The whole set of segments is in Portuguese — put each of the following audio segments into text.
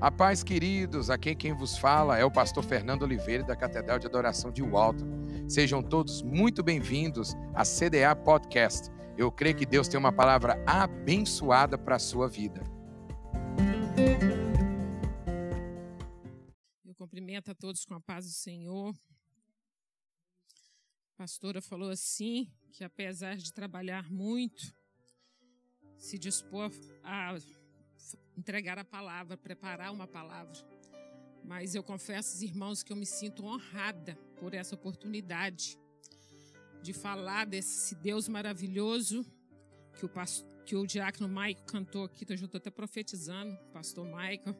A paz, queridos, aqui quem vos fala é o pastor Fernando Oliveira da Catedral de Adoração de Walton. Sejam todos muito bem-vindos à CDA Podcast. Eu creio que Deus tem uma palavra abençoada para a sua vida. Eu cumprimento a todos com a paz do Senhor. A pastora falou assim, que apesar de trabalhar muito, se dispor a entregar a palavra, preparar uma palavra. Mas eu confesso, irmãos, que eu me sinto honrada por essa oportunidade de falar desse Deus maravilhoso que o, pastor, que o diácono Maico cantou aqui, eu já estou até profetizando, pastor Maico,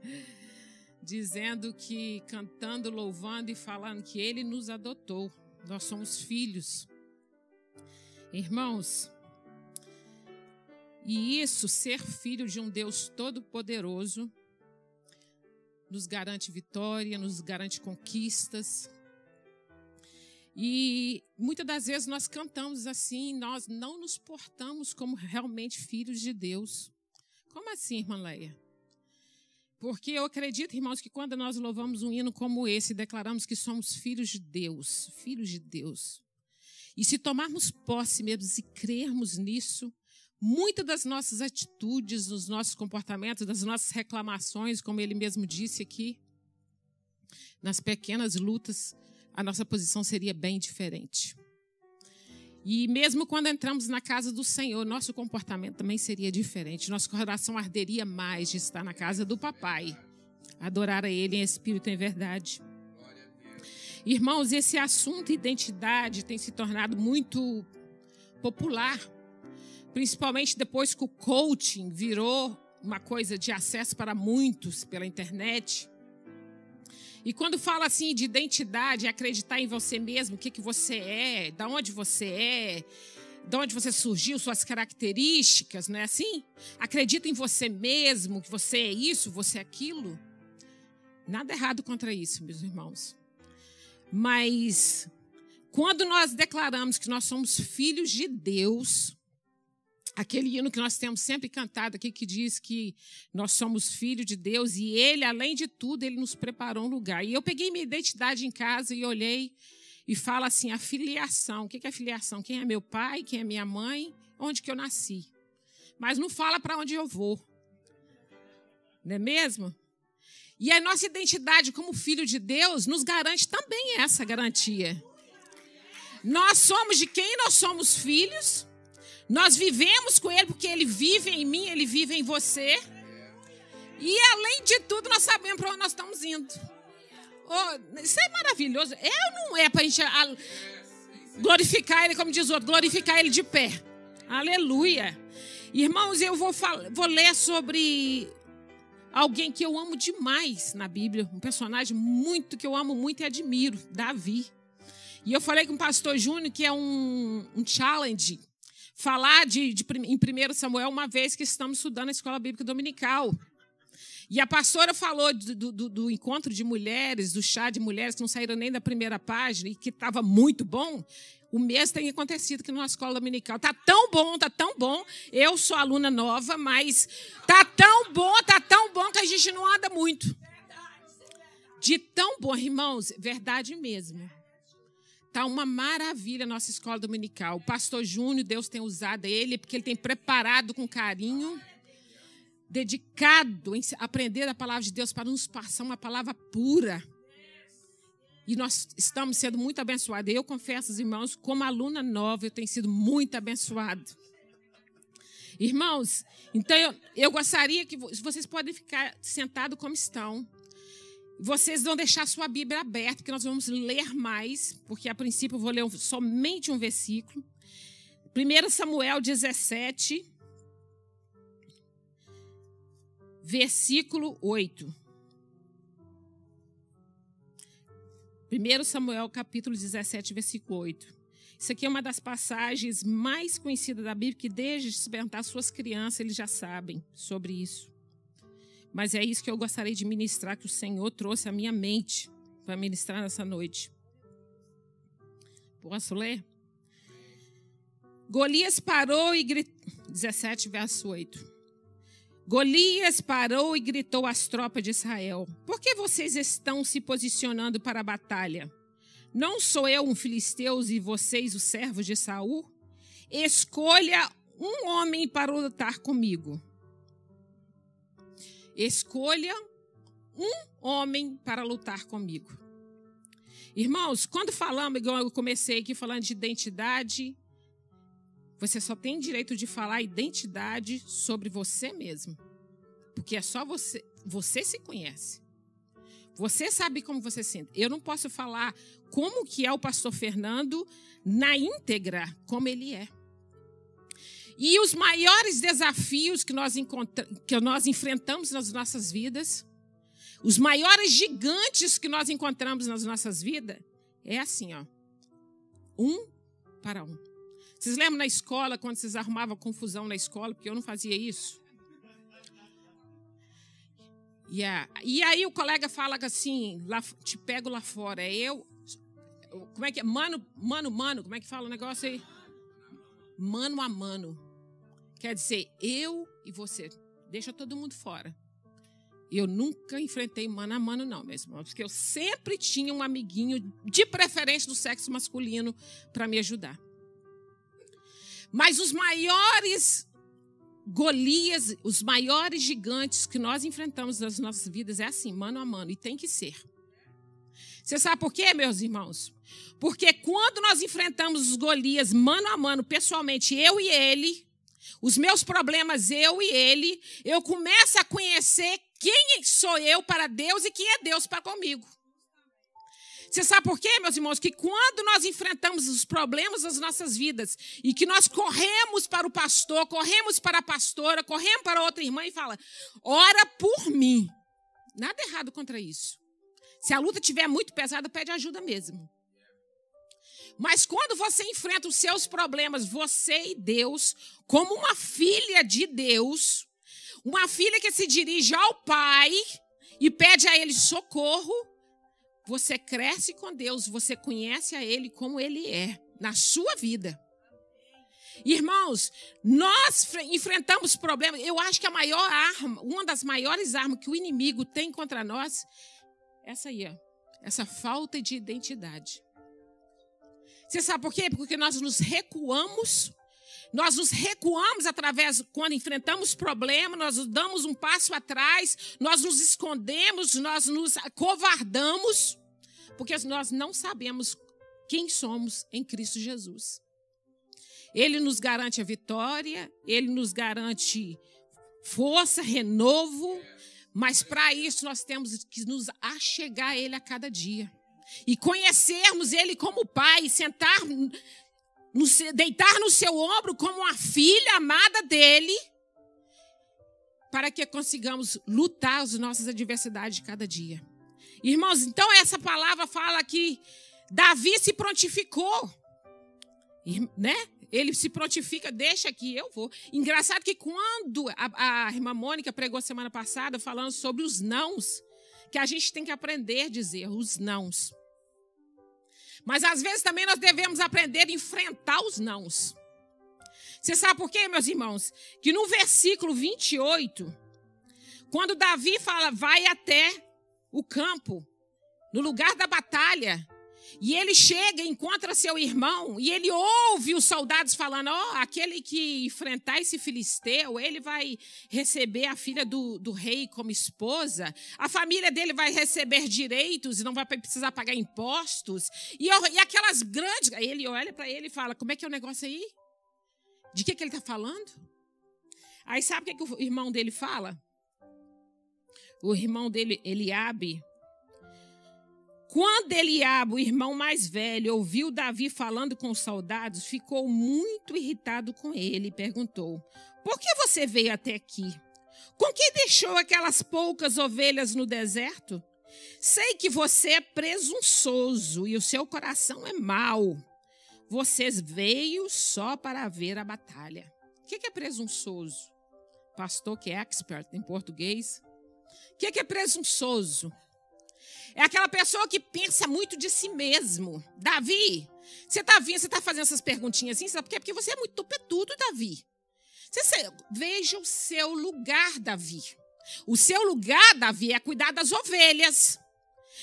dizendo que, cantando, louvando e falando que ele nos adotou, nós somos filhos. Irmãos, e isso, ser filho de um Deus todo-poderoso, nos garante vitória, nos garante conquistas. E muitas das vezes nós cantamos assim, nós não nos portamos como realmente filhos de Deus. Como assim, irmã Leia? Porque eu acredito, irmãos, que quando nós louvamos um hino como esse, declaramos que somos filhos de Deus, filhos de Deus. E se tomarmos posse mesmo e crermos nisso, Muitas das nossas atitudes, dos nossos comportamentos, das nossas reclamações, como ele mesmo disse aqui, nas pequenas lutas, a nossa posição seria bem diferente. E mesmo quando entramos na casa do Senhor, nosso comportamento também seria diferente. Nosso coração arderia mais de estar na casa do Papai, adorar a Ele em espírito e em verdade. Irmãos, esse assunto identidade tem se tornado muito popular principalmente depois que o coaching virou uma coisa de acesso para muitos pela internet. E quando fala assim de identidade, acreditar em você mesmo, o que, que você é, da onde você é, de onde você surgiu, suas características, não é assim? Acredita em você mesmo, que você é isso, você é aquilo. Nada errado contra isso, meus irmãos. Mas quando nós declaramos que nós somos filhos de Deus, aquele hino que nós temos sempre cantado aqui, que diz que nós somos filhos de Deus e Ele, além de tudo, Ele nos preparou um lugar. E eu peguei minha identidade em casa e olhei e fala assim: a filiação. O que é filiação? Quem é meu pai? Quem é minha mãe? Onde que eu nasci? Mas não fala para onde eu vou. Não é mesmo? E a nossa identidade como filho de Deus nos garante também essa garantia. Nós somos de quem nós somos filhos nós vivemos com Ele porque Ele vive em mim, Ele vive em você. E além de tudo, nós sabemos para onde nós estamos indo. Oh, isso é maravilhoso. É ou não é para a gente glorificar Ele, como diz o outro, glorificar Ele de pé? Aleluia. Irmãos, eu vou, vou ler sobre alguém que eu amo demais na Bíblia, um personagem muito que eu amo muito e admiro, Davi. E eu falei com o pastor Júnior que é um, um challenge falar de, de, em 1 Samuel uma vez que estamos estudando a escola bíblica dominical. E a pastora falou do, do, do, encontro de mulheres, do chá de mulheres que não saíram nem da primeira página e que estava muito bom. O mesmo tem acontecido aqui na escola dominical. Tá tão bom, tá tão bom. Eu sou aluna nova, mas tá tão bom, tá tão bom que a gente não anda muito. De tão bom, irmãos, verdade mesmo. Está uma maravilha a nossa escola dominical. O pastor Júnior, Deus tem usado ele, porque ele tem preparado com carinho, dedicado em aprender a palavra de Deus para nos passar uma palavra pura. E nós estamos sendo muito abençoados. Eu confesso, irmãos, como aluna nova, eu tenho sido muito abençoado. Irmãos, então eu, eu gostaria que vocês podem ficar sentados como estão. Vocês vão deixar sua Bíblia aberta, que nós vamos ler mais, porque a princípio eu vou ler somente um versículo. 1 Samuel 17, versículo 8. 1 Samuel capítulo 17, versículo 8. Isso aqui é uma das passagens mais conhecidas da Bíblia, que desde se perguntar suas crianças, eles já sabem sobre isso. Mas é isso que eu gostaria de ministrar, que o Senhor trouxe à minha mente para ministrar nessa noite. Posso ler? Golias parou e gritou. 17, verso 8. Golias parou e gritou às tropas de Israel: Por que vocês estão se posicionando para a batalha? Não sou eu um filisteu e vocês os servos de Saul? Escolha um homem para lutar comigo. Escolha um homem para lutar comigo. Irmãos, quando falamos, igual eu comecei aqui falando de identidade, você só tem direito de falar identidade sobre você mesmo. Porque é só você, você se conhece. Você sabe como você se sente. Eu não posso falar como que é o pastor Fernando na íntegra, como ele é. E os maiores desafios que nós, que nós enfrentamos nas nossas vidas, os maiores gigantes que nós encontramos nas nossas vidas, é assim, ó. Um para um. Vocês lembram na escola, quando vocês arrumavam confusão na escola, porque eu não fazia isso? Yeah. E aí o colega fala assim, lá, te pego lá fora. É eu. Como é que é? Mano, mano, mano, como é que fala o negócio aí? Mano a mano. Quer dizer, eu e você. Deixa todo mundo fora. Eu nunca enfrentei mano a mano, não, mesmo. Porque eu sempre tinha um amiguinho, de preferência do sexo masculino, para me ajudar. Mas os maiores Golias, os maiores gigantes que nós enfrentamos nas nossas vidas é assim, mano a mano, e tem que ser. Você sabe por quê, meus irmãos? Porque quando nós enfrentamos os Golias mano a mano, pessoalmente, eu e ele, os meus problemas, eu e ele, eu começo a conhecer quem sou eu para Deus e quem é Deus para comigo. Você sabe por quê, meus irmãos? Que quando nós enfrentamos os problemas das nossas vidas e que nós corremos para o pastor, corremos para a pastora, corremos para outra irmã e fala: ora por mim. Nada errado contra isso. Se a luta estiver muito pesada, pede ajuda mesmo. Mas quando você enfrenta os seus problemas, você e Deus, como uma filha de Deus, uma filha que se dirige ao Pai e pede a Ele socorro, você cresce com Deus, você conhece a Ele como Ele é na sua vida. Irmãos, nós enfrentamos problemas. Eu acho que a maior arma, uma das maiores armas que o inimigo tem contra nós, essa aí, ó, essa falta de identidade. Você sabe por quê? Porque nós nos recuamos nós nos recuamos através, quando enfrentamos problemas, nós damos um passo atrás, nós nos escondemos, nós nos covardamos, porque nós não sabemos quem somos em Cristo Jesus. Ele nos garante a vitória, ele nos garante força, renovo, mas para isso nós temos que nos achegar a ele a cada dia. E conhecermos ele como pai, sentar no, deitar no seu ombro como uma filha amada dele, para que consigamos lutar as nossas adversidades de cada dia. Irmãos, então essa palavra fala que Davi se prontificou, né? Ele se prontifica, deixa que eu vou. Engraçado que quando a, a irmã Mônica pregou semana passada falando sobre os nãos, que a gente tem que aprender a dizer os nãos. Mas às vezes também nós devemos aprender a enfrentar os nãos. Você sabe por quê, meus irmãos? Que no versículo 28, quando Davi fala, vai até o campo, no lugar da batalha, e ele chega, encontra seu irmão, e ele ouve os soldados falando: Ó, oh, aquele que enfrentar esse filisteu, ele vai receber a filha do, do rei como esposa, a família dele vai receber direitos e não vai precisar pagar impostos. E, e aquelas grandes. Aí ele olha para ele e fala: Como é que é o negócio aí? De que, que ele está falando? Aí sabe o que, que o irmão dele fala? O irmão dele, Eliabe, quando Eliabe, o irmão mais velho, ouviu Davi falando com os soldados, ficou muito irritado com ele e perguntou: Por que você veio até aqui? Com que deixou aquelas poucas ovelhas no deserto? Sei que você é presunçoso e o seu coração é mau. Vocês veio só para ver a batalha. O que é presunçoso? Pastor que é expert em português. O que é presunçoso? É aquela pessoa que pensa muito de si mesmo. Davi, você está vindo, você está fazendo essas perguntinhas assim, sabe por quê? Porque você é muito tupetudo, Davi. Você, veja o seu lugar, Davi. O seu lugar, Davi, é cuidar das ovelhas.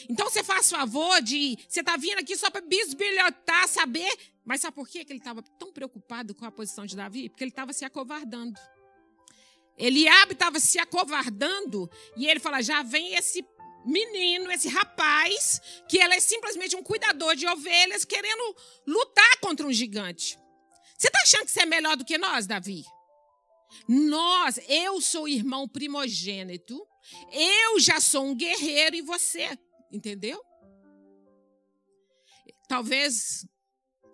Então você faz favor de. Você está vindo aqui só para bisbilhotar, saber. Mas sabe por quê que ele estava tão preocupado com a posição de Davi? Porque ele estava se acovardando. Eliabe estava se acovardando e ele fala: já vem esse menino, esse rapaz, que ele é simplesmente um cuidador de ovelhas, querendo lutar contra um gigante. Você está achando que você é melhor do que nós, Davi? Nós, eu sou irmão primogênito, eu já sou um guerreiro e você, entendeu? Talvez,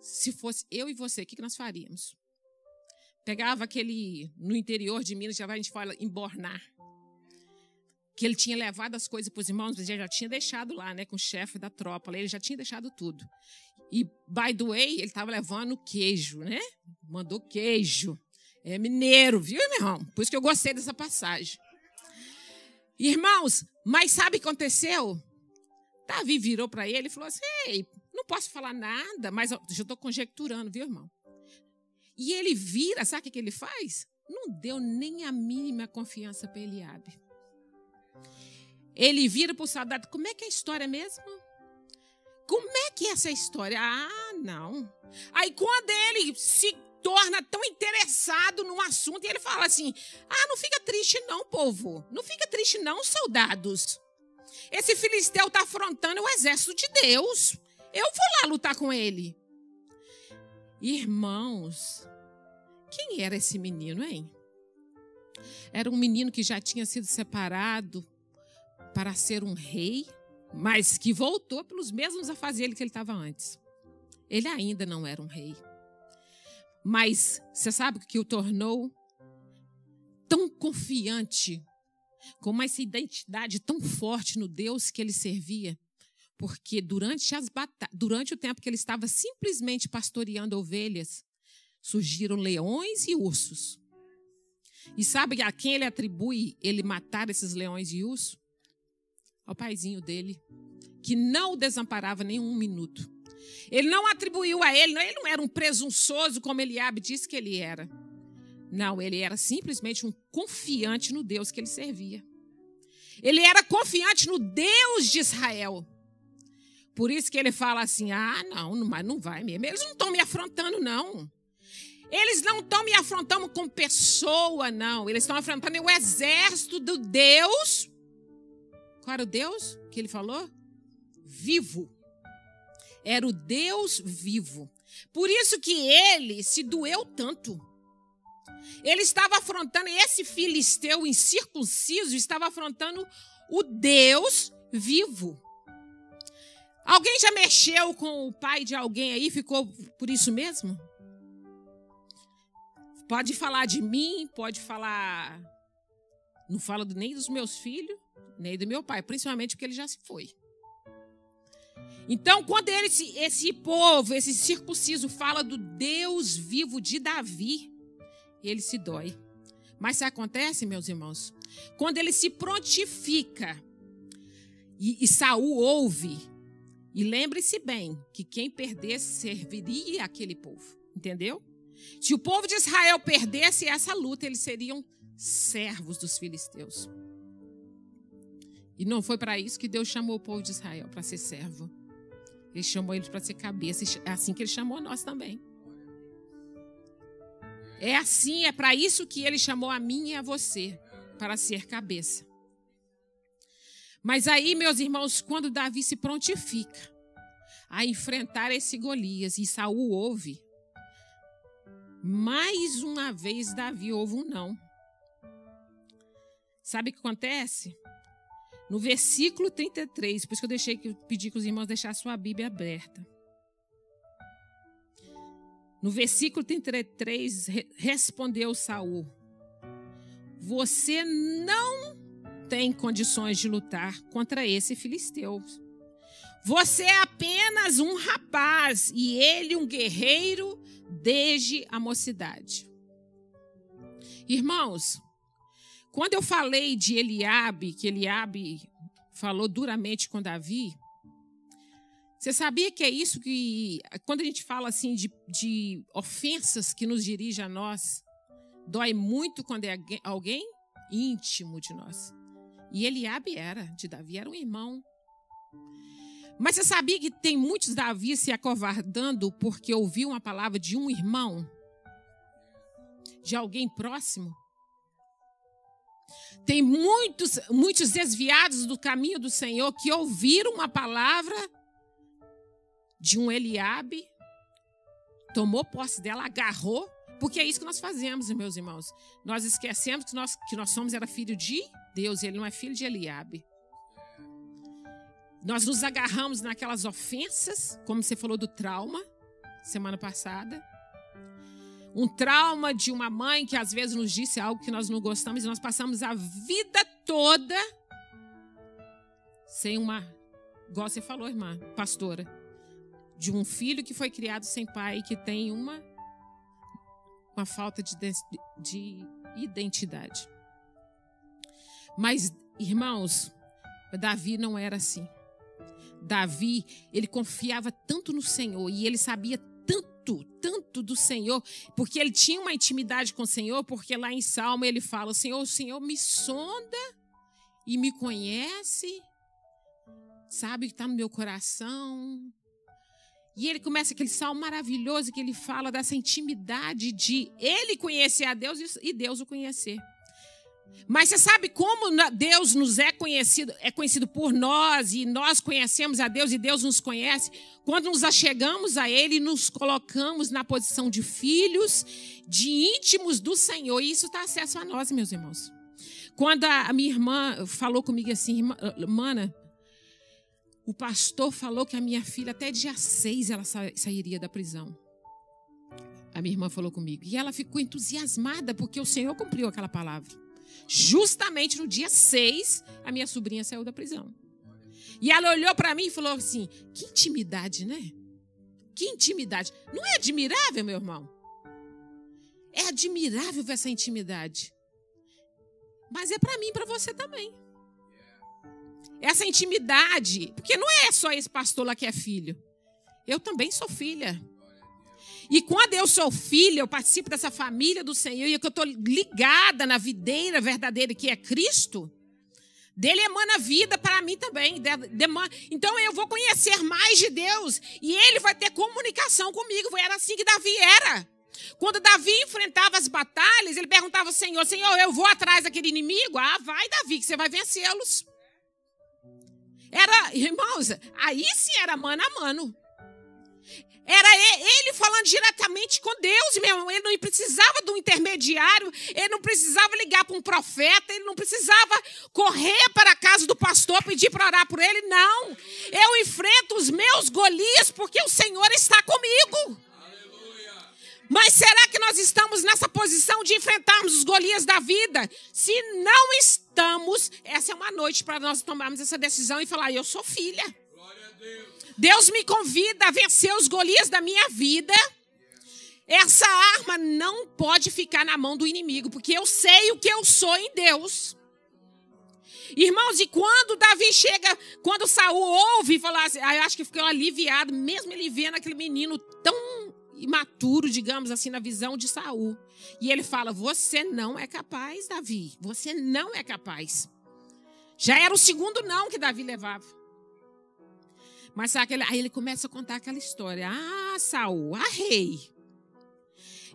se fosse eu e você, o que nós faríamos? Pegava aquele, no interior de Minas, já a gente fala embornar que ele tinha levado as coisas para os irmãos, ele já tinha deixado lá, né, com o chefe da tropa, ele já tinha deixado tudo. E, by the way, ele estava levando queijo, né? Mandou queijo. É mineiro, viu, meu irmão? Por isso que eu gostei dessa passagem. Irmãos, mas sabe o que aconteceu? Davi virou para ele e falou assim: Ei, não posso falar nada, mas eu estou conjecturando, viu, irmão? E ele vira, sabe o que ele faz? Não deu nem a mínima confiança para Eliabe. Ele vira para o soldado: Como é que é a história mesmo? Como é que é essa história? Ah, não. Aí quando ele se torna tão interessado no assunto ele fala assim: Ah, não fica triste, não, povo. Não fica triste, não, soldados. Esse filisteu está afrontando o exército de Deus. Eu vou lá lutar com ele. Irmãos, quem era esse menino, hein? Era um menino que já tinha sido separado para ser um rei, mas que voltou pelos mesmos afazeres que ele estava antes. Ele ainda não era um rei. Mas você sabe o que o tornou tão confiante, com essa identidade tão forte no Deus que ele servia? Porque durante, as durante o tempo que ele estava simplesmente pastoreando ovelhas, surgiram leões e ursos. E sabe a quem ele atribui ele matar esses leões e ursos? Ao paizinho dele, que não o desamparava nem um minuto. Ele não atribuiu a ele, ele não era um presunçoso como Eliabe disse que ele era. Não, ele era simplesmente um confiante no Deus que ele servia. Ele era confiante no Deus de Israel. Por isso que ele fala assim: ah, não, mas não vai mesmo. Eles não estão me afrontando, não. Eles não estão me afrontando com pessoa, não. Eles estão afrontando o exército do Deus qual era o Deus que ele falou? Vivo. Era o Deus vivo. Por isso que ele se doeu tanto. Ele estava afrontando esse filisteu incircunciso, estava afrontando o Deus vivo. Alguém já mexeu com o pai de alguém aí? Ficou por isso mesmo? Pode falar de mim, pode falar. Não falo nem dos meus filhos, nem do meu pai, principalmente porque ele já se foi. Então, quando ele, esse povo, esse circunciso, fala do Deus vivo de Davi, ele se dói. Mas isso acontece, meus irmãos, quando ele se prontifica e, e Saul ouve, e lembre-se bem que quem perdesse serviria aquele povo, entendeu? Se o povo de Israel perdesse essa luta, eles seriam servos dos filisteus. E não foi para isso que Deus chamou o povo de Israel, para ser servo. Ele chamou eles para ser cabeça. É assim que ele chamou nós também. É assim, é para isso que ele chamou a mim e a você, para ser cabeça. Mas aí, meus irmãos, quando Davi se prontifica a enfrentar esse Golias e Saul ouve, mais uma vez Davi ouve um não. Sabe o que acontece? No versículo 33, por isso que eu deixei que pedi que os irmãos deixassem sua Bíblia aberta. No versículo 33, respondeu Saul: Você não tem condições de lutar contra esse filisteu. Você é apenas um rapaz e ele um guerreiro desde a mocidade. Irmãos, quando eu falei de Eliabe, que Eliabe falou duramente com Davi, você sabia que é isso que, quando a gente fala assim de, de ofensas que nos dirige a nós, Dói muito quando é alguém íntimo de nós. E Eliabe era, de Davi, era um irmão. Mas você sabia que tem muitos Davi se acovardando porque ouviu uma palavra de um irmão? De alguém próximo? Tem muitos, muitos desviados do caminho do Senhor que ouviram uma palavra de um Eliabe, tomou posse dela, agarrou, porque é isso que nós fazemos, meus irmãos. Nós esquecemos que nós, que nós somos era filho de Deus, ele não é filho de Eliabe. Nós nos agarramos naquelas ofensas, como você falou do trauma semana passada. Um trauma de uma mãe que às vezes nos disse algo que nós não gostamos e nós passamos a vida toda sem uma, igual você falou, irmã, pastora, de um filho que foi criado sem pai e que tem uma, uma falta de, de identidade. Mas, irmãos, Davi não era assim. Davi, ele confiava tanto no Senhor e ele sabia tanto, tanto do Senhor, porque ele tinha uma intimidade com o Senhor, porque lá em Salmo ele fala: Senhor, o Senhor me sonda e me conhece, sabe que está no meu coração. E ele começa aquele salmo maravilhoso que ele fala dessa intimidade de ele conhecer a Deus e Deus o conhecer. Mas você sabe como Deus nos é conhecido, é conhecido por nós e nós conhecemos a Deus e Deus nos conhece? Quando nos achegamos a Ele, nos colocamos na posição de filhos, de íntimos do Senhor. E isso está acesso a nós, meus irmãos. Quando a minha irmã falou comigo assim, mana, o pastor falou que a minha filha até dia 6 ela sairia da prisão. A minha irmã falou comigo. E ela ficou entusiasmada porque o Senhor cumpriu aquela palavra. Justamente no dia 6, a minha sobrinha saiu da prisão. E ela olhou para mim e falou assim: que intimidade, né? Que intimidade. Não é admirável, meu irmão? É admirável essa intimidade. Mas é para mim e para você também. Essa intimidade, porque não é só esse pastor lá que é filho. Eu também sou filha. E quando eu sou filha, eu participo dessa família do Senhor e que eu estou ligada na videira verdadeira que é Cristo, dele emana vida para mim também. Então eu vou conhecer mais de Deus e ele vai ter comunicação comigo. Era assim que Davi era. Quando Davi enfrentava as batalhas, ele perguntava ao Senhor: Senhor, eu vou atrás daquele inimigo? Ah, vai, Davi, que você vai vencê-los. Era, irmãos, aí sim era mano a mano. Era ele falando diretamente com Deus mesmo. Ele não precisava de um intermediário, ele não precisava ligar para um profeta, ele não precisava correr para a casa do pastor pedir para orar por ele. Não. Eu enfrento os meus Golias porque o Senhor está comigo. Mas será que nós estamos nessa posição de enfrentarmos os Golias da vida? Se não estamos, essa é uma noite para nós tomarmos essa decisão e falar: eu sou filha. Deus. Me convida a vencer os Golias da minha vida. Essa arma não pode ficar na mão do inimigo, porque eu sei o que eu sou em Deus. Irmãos, e quando Davi chega, quando Saul ouve falar assim, eu acho que ficou aliviado, mesmo ele vendo aquele menino tão imaturo, digamos assim, na visão de Saul. E ele fala: Você não é capaz, Davi. Você não é capaz. Já era o segundo não que Davi levava. Mas aí ele começa a contar aquela história. Ah, Saul, ah, rei.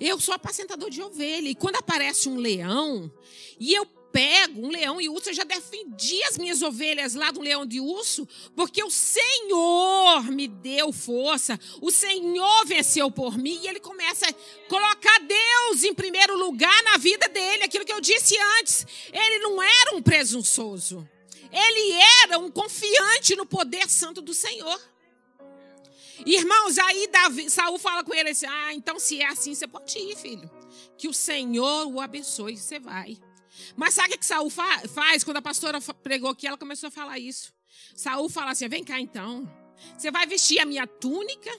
Eu sou apacentador de ovelha. E quando aparece um leão, e eu pego um leão e urso, eu já defendi as minhas ovelhas lá do leão de urso, porque o Senhor me deu força, o Senhor venceu por mim, e ele começa a colocar Deus em primeiro lugar na vida dele, aquilo que eu disse antes. Ele não era um presunçoso. Ele era um confiante no poder santo do Senhor. Irmãos, aí Davi, Saul fala com ele assim: Ah, então se é assim, você pode ir, filho. Que o Senhor o abençoe, você vai. Mas sabe o que Saul fa faz? Quando a pastora pregou aqui, ela começou a falar isso. Saul fala assim: Vem cá então. Você vai vestir a minha túnica,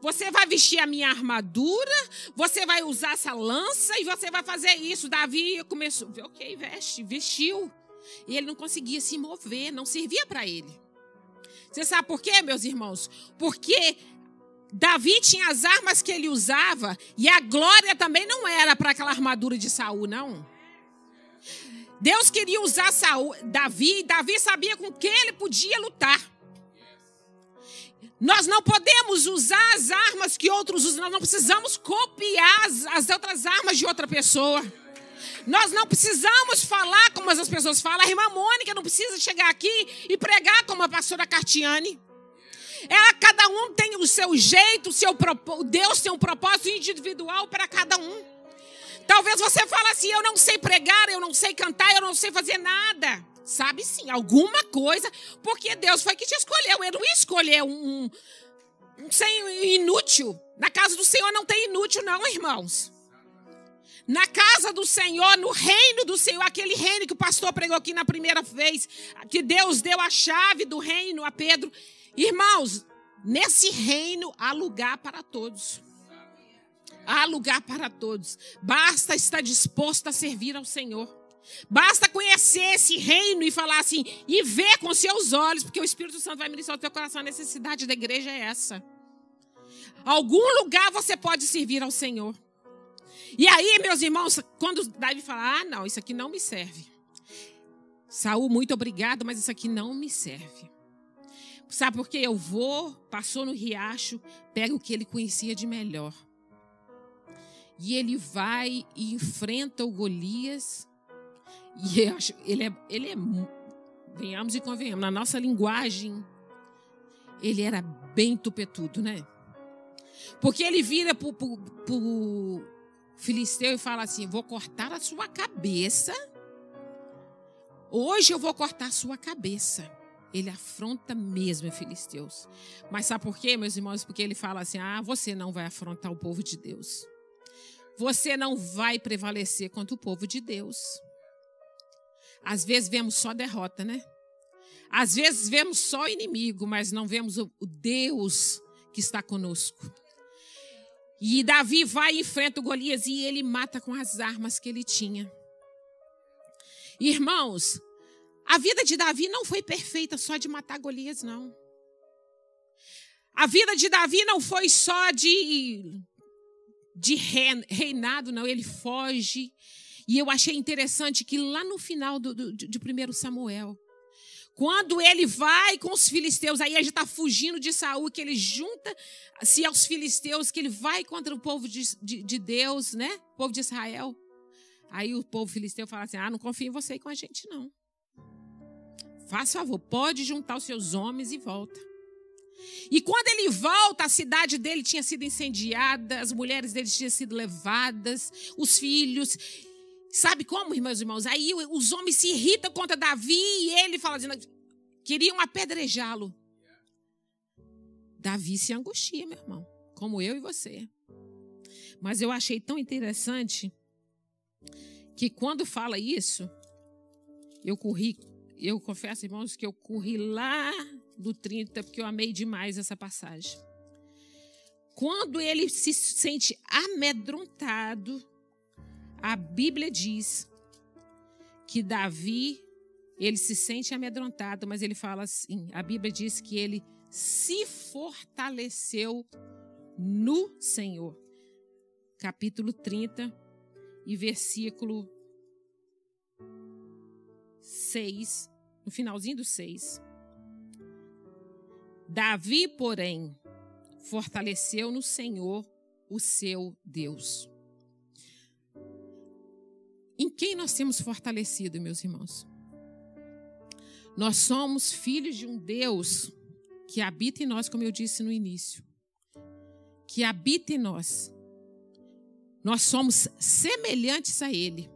você vai vestir a minha armadura, você vai usar essa lança e você vai fazer isso. Davi começou, ok, veste, vestiu. E ele não conseguia se mover, não servia para ele. Você sabe por quê, meus irmãos? Porque Davi tinha as armas que ele usava e a glória também não era para aquela armadura de Saul, não. Deus queria usar Saul, Davi, Davi sabia com quem ele podia lutar. Nós não podemos usar as armas que outros usam, nós não precisamos copiar as, as outras armas de outra pessoa. Nós não precisamos falar como as pessoas falam. A irmã Mônica não precisa chegar aqui e pregar como a pastora Cartiane. Ela, cada um tem o seu jeito, o seu Deus tem um propósito individual para cada um. Talvez você fale assim: eu não sei pregar, eu não sei cantar, eu não sei fazer nada. Sabe sim, alguma coisa, porque Deus foi que te escolheu. Ele não escolheu um, um, um inútil. Na casa do Senhor não tem inútil, não, irmãos. Na casa do Senhor, no reino do Senhor, aquele reino que o pastor pregou aqui na primeira vez, que Deus deu a chave do reino a Pedro. Irmãos, nesse reino há lugar para todos. Há lugar para todos. Basta estar disposto a servir ao Senhor. Basta conhecer esse reino e falar assim, e ver com seus olhos, porque o Espírito Santo vai ministrar o teu coração. A necessidade da igreja é essa. Algum lugar você pode servir ao Senhor. E aí, meus irmãos, quando Davi fala, ah, não, isso aqui não me serve. Saul, muito obrigado, mas isso aqui não me serve. Sabe por quê? Eu vou, passou no riacho, pega o que ele conhecia de melhor. E ele vai e enfrenta o Golias. E eu acho, ele é, ele é, venhamos e convenhamos, na nossa linguagem, ele era bem tupetudo, né? Porque ele vira para o filisteu e fala assim: Vou cortar a sua cabeça. Hoje eu vou cortar a sua cabeça. Ele afronta mesmo filisteus. Mas sabe por quê, meus irmãos? Porque ele fala assim: ah, você não vai afrontar o povo de Deus. Você não vai prevalecer contra o povo de Deus. Às vezes vemos só derrota, né? Às vezes vemos só inimigo, mas não vemos o Deus que está conosco. E Davi vai e enfrenta o Golias e ele mata com as armas que ele tinha. Irmãos, a vida de Davi não foi perfeita só de matar Golias, não. A vida de Davi não foi só de, de reinado, não. Ele foge. E eu achei interessante que lá no final do, do, de 1 Samuel, quando ele vai com os filisteus, aí ele está fugindo de Saul, que ele junta-se aos filisteus, que ele vai contra o povo de, de, de, Deus, né? O povo de Israel. Aí o povo filisteu fala assim: Ah, não confio em você e com a gente, não. Faça favor, pode juntar os seus homens e volta. E quando ele volta, a cidade dele tinha sido incendiada, as mulheres dele tinham sido levadas, os filhos. Sabe como, e irmãos? Aí os homens se irritam contra Davi e ele fala assim, queriam apedrejá-lo. Davi se angustia, meu irmão, como eu e você. Mas eu achei tão interessante que quando fala isso, eu corri eu confesso, irmãos, que eu corri lá do 30, porque eu amei demais essa passagem. Quando ele se sente amedrontado, a Bíblia diz que Davi, ele se sente amedrontado, mas ele fala assim: a Bíblia diz que ele se fortaleceu no Senhor. Capítulo 30 e versículo 6, no finalzinho do 6. Davi, porém, fortaleceu no Senhor o seu Deus. Em quem nós temos fortalecido, meus irmãos? Nós somos filhos de um Deus que habita em nós, como eu disse no início. Que habita em nós. Nós somos semelhantes a Ele.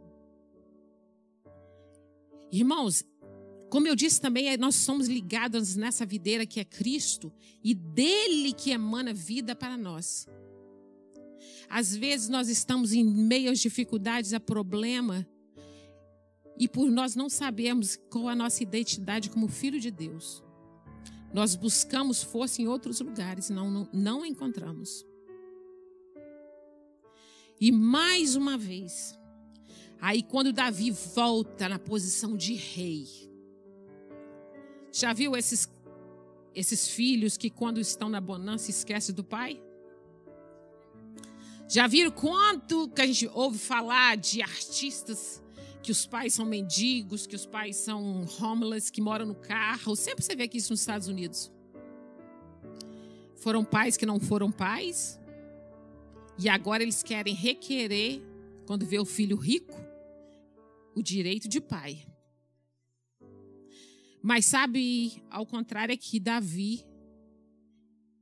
Irmãos, como eu disse também, é, nós somos ligados nessa videira que é Cristo e dele que emana vida para nós. Às vezes nós estamos em meio às dificuldades, a problema, e por nós não sabermos qual a nossa identidade como filho de Deus, nós buscamos força em outros lugares, não, não, não encontramos. E mais uma vez, Aí quando Davi volta na posição de rei, já viu esses esses filhos que quando estão na bonança esquecem do pai? Já viram quanto que a gente ouve falar de artistas que os pais são mendigos, que os pais são homeless, que moram no carro? Sempre você vê aqui isso nos Estados Unidos. Foram pais que não foram pais e agora eles querem requerer, quando vê o filho rico, o direito de pai. Mas sabe, ao contrário, é que Davi,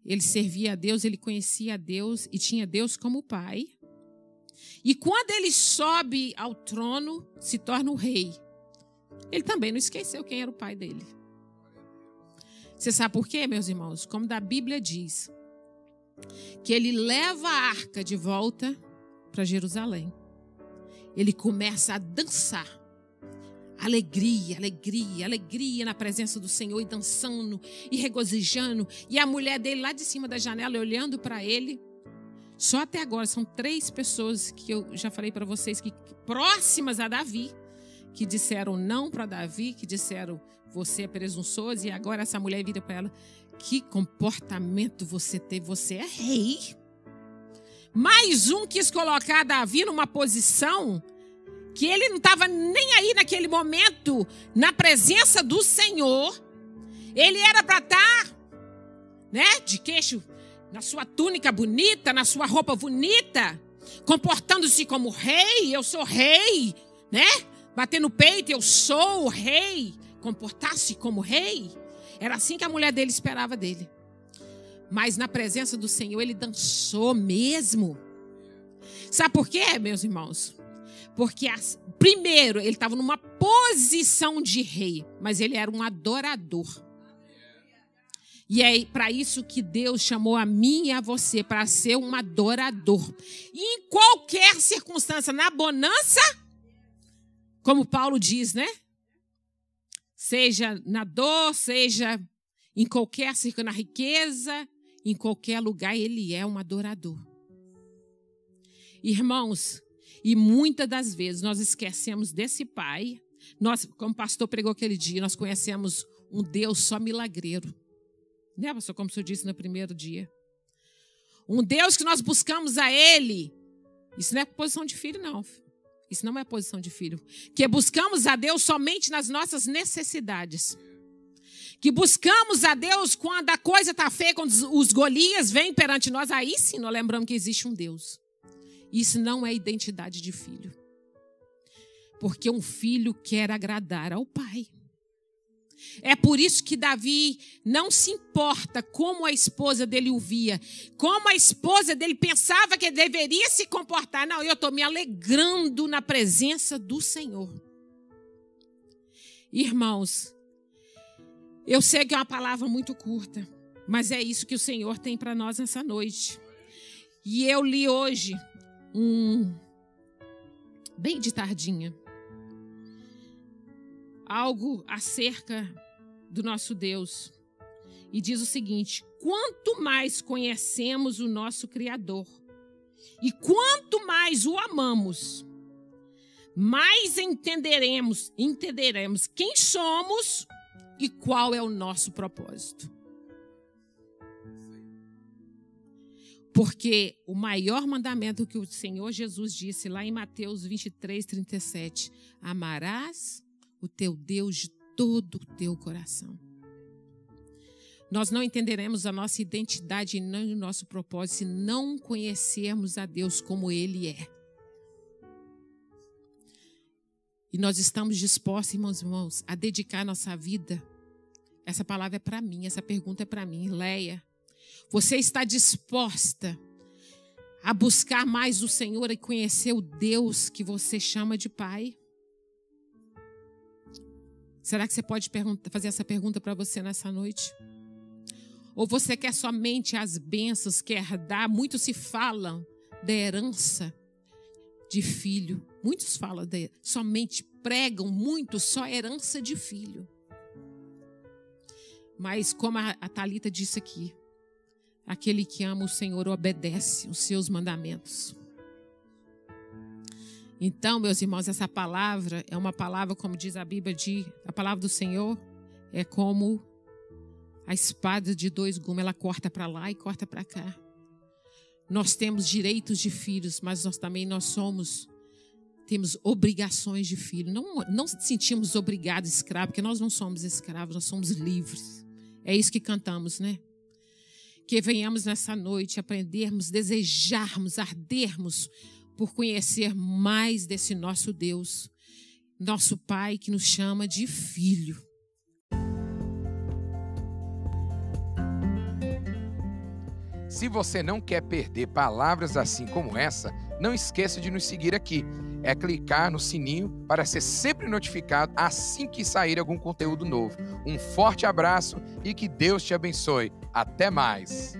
ele servia a Deus, ele conhecia a Deus e tinha Deus como pai. E quando ele sobe ao trono, se torna o rei. Ele também não esqueceu quem era o pai dele. Você sabe por quê, meus irmãos? Como da Bíblia diz, que ele leva a arca de volta para Jerusalém. Ele começa a dançar alegria, alegria, alegria na presença do Senhor e dançando e regozijando. E a mulher dele lá de cima da janela olhando para ele. Só até agora são três pessoas que eu já falei para vocês que próximas a Davi, que disseram não para Davi, que disseram você é presunçoso e agora essa mulher vira para ela, que comportamento você teve, você é rei. Mais um quis colocar Davi numa posição que ele não estava nem aí naquele momento na presença do Senhor. Ele era para estar, tá, né, de queixo, na sua túnica bonita, na sua roupa bonita, comportando-se como rei, eu sou rei, né? Bater no peito, eu sou o rei, comportar-se como rei. Era assim que a mulher dele esperava dele. Mas na presença do Senhor ele dançou mesmo. Sabe por quê, meus irmãos? Porque, as, primeiro, ele estava numa posição de rei, mas ele era um adorador. E é para isso que Deus chamou a mim e a você, para ser um adorador. Em qualquer circunstância, na bonança, como Paulo diz, né? Seja na dor, seja em qualquer circunstância, na riqueza, em qualquer lugar, ele é um adorador. Irmãos, e muitas das vezes nós esquecemos desse Pai. Nós, como o pastor pregou aquele dia, nós conhecemos um Deus só milagreiro. Né, pastor? Como o senhor disse no primeiro dia. Um Deus que nós buscamos a Ele. Isso não é posição de filho, não. Isso não é posição de filho. Que buscamos a Deus somente nas nossas necessidades. Que buscamos a Deus quando a coisa está feia, quando os Golias vêm perante nós. Aí sim nós lembramos que existe um Deus. Isso não é identidade de filho. Porque um filho quer agradar ao pai. É por isso que Davi não se importa como a esposa dele o via, como a esposa dele pensava que deveria se comportar. Não, eu estou me alegrando na presença do Senhor. Irmãos, eu sei que é uma palavra muito curta, mas é isso que o Senhor tem para nós nessa noite. E eu li hoje um bem de tardinha, algo acerca do nosso Deus. E diz o seguinte: quanto mais conhecemos o nosso Criador e quanto mais o amamos, mais entenderemos, entenderemos quem somos e qual é o nosso propósito. Porque o maior mandamento que o Senhor Jesus disse lá em Mateus 23, 37, amarás o teu Deus de todo o teu coração. Nós não entenderemos a nossa identidade e nem o nosso propósito se não conhecermos a Deus como Ele é. E nós estamos dispostos, irmãos e irmãos, a dedicar nossa vida. Essa palavra é para mim, essa pergunta é para mim, Leia. Você está disposta a buscar mais o Senhor e conhecer o Deus que você chama de Pai? Será que você pode fazer essa pergunta para você nessa noite? Ou você quer somente as bênçãos, quer dar? Muitos se falam da herança de filho. Muitos falam de, somente pregam muito só herança de filho. Mas como a, a Talita disse aqui, Aquele que ama o Senhor obedece os seus mandamentos. Então, meus irmãos, essa palavra é uma palavra, como diz a Bíblia, de, a palavra do Senhor é como A espada de dois gumes, ela corta para lá e corta para cá. Nós temos direitos de filhos, mas nós também nós somos temos obrigações de filho. Não não sentimos obrigados escravos, porque nós não somos escravos, nós somos livres. É isso que cantamos, né? Que venhamos nessa noite aprendermos, desejarmos, ardermos por conhecer mais desse nosso Deus, nosso Pai que nos chama de filho. Se você não quer perder palavras assim como essa, não esqueça de nos seguir aqui. É clicar no sininho para ser sempre notificado assim que sair algum conteúdo novo. Um forte abraço e que Deus te abençoe. Até mais!